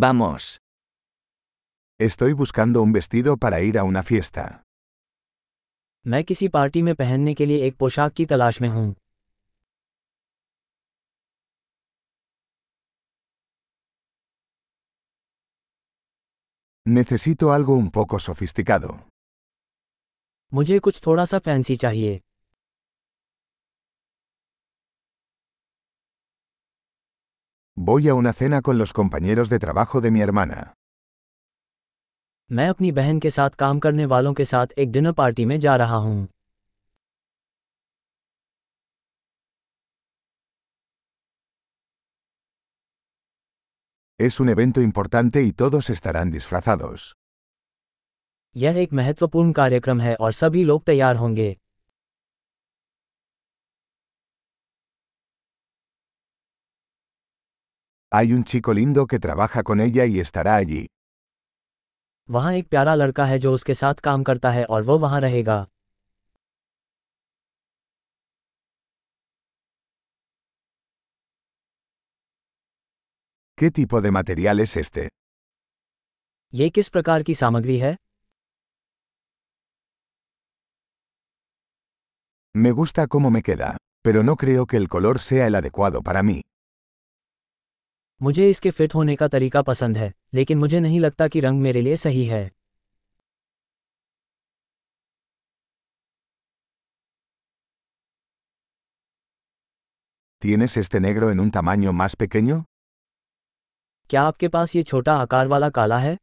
Vamos. Estoy buscando un vestido para ir a una fiesta. मैं किसी पार्टी में पहनने के लिए एक पोशाक की तलाश में हूँ Necesito algo un poco sofisticado. मुझे कुछ थोड़ा सा फैंसी चाहिए Voy a una cena con los compañeros de trabajo de mi hermana. मैं अपनी बहन के साथ काम करने वालों के साथ एक डिनर पार्टी में जा रहा हूँ Es un evento importante y todos estarán disfrazados. यह एक महत्वपूर्ण कार्यक्रम है और सभी लोग तैयार होंगे Hay un chico lindo que trabaja con ella y estará allí. वहाँ एक प्यारा लड़का है जो उसके साथ काम करता है और वो वहाँ रहेगा ¿Qué tipo de material es este? ये किस प्रकार की सामग्री है Me gusta cómo me queda, pero no creo que el color sea el adecuado para mí. मुझे इसके फिट होने का तरीका पसंद है लेकिन मुझे नहीं लगता कि रंग मेरे लिए सही है ¿Tienes este negro en un tamaño más pequeño? क्या आपके पास ये छोटा आकार वाला काला है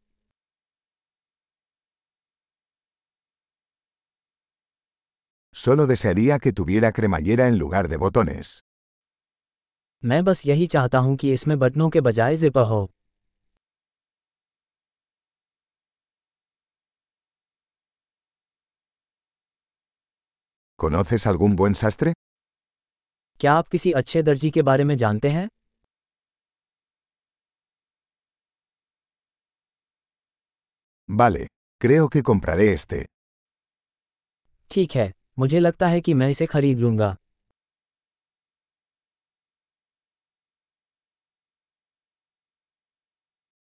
Solo desearía que tuviera cremallera en lugar de botones. मैं बस यही चाहता हूँ कि इसमें बटनों के बजाय जिपर हो ¿Conoces algún buen sastre? क्या आप किसी अच्छे दर्जी के बारे में जानते हैं Vale, creo que compraré este. ठीक है मुझे लगता है कि मैं इसे खरीद लूँगा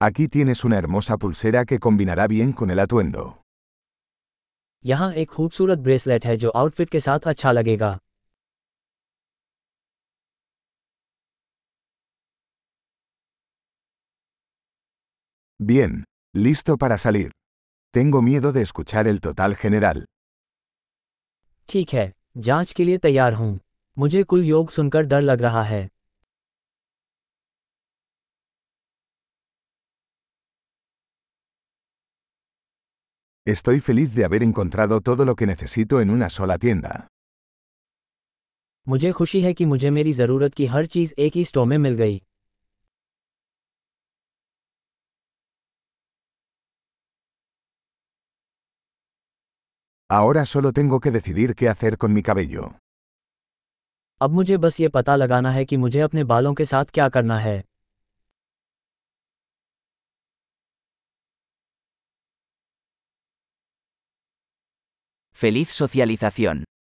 Aquí tienes una hermosa pulsera que combinará bien con el atuendo. यहाँ एक खूबसूरत ब्रेसलेट है जो आउटफिट के साथ अच्छा लगेगा Bien, listo para salir. Tengo miedo de escuchar el total general. ठीक है जांच के लिए तैयार हूँ मुझे कुल योग सुनकर डर लग रहा है Estoy feliz de haber encontrado todo lo que necesito en una sola tienda. मुझे खुशी है कि मुझे मेरी ज़रूरत की हर चीज़ एक ही स्टोर में मिल गई Ahora solo tengo que decidir qué hacer con mi cabello. अब मुझे बस ये पता लगाना है कि मुझे अपने बालों के साथ क्या करना है Feliz socialización.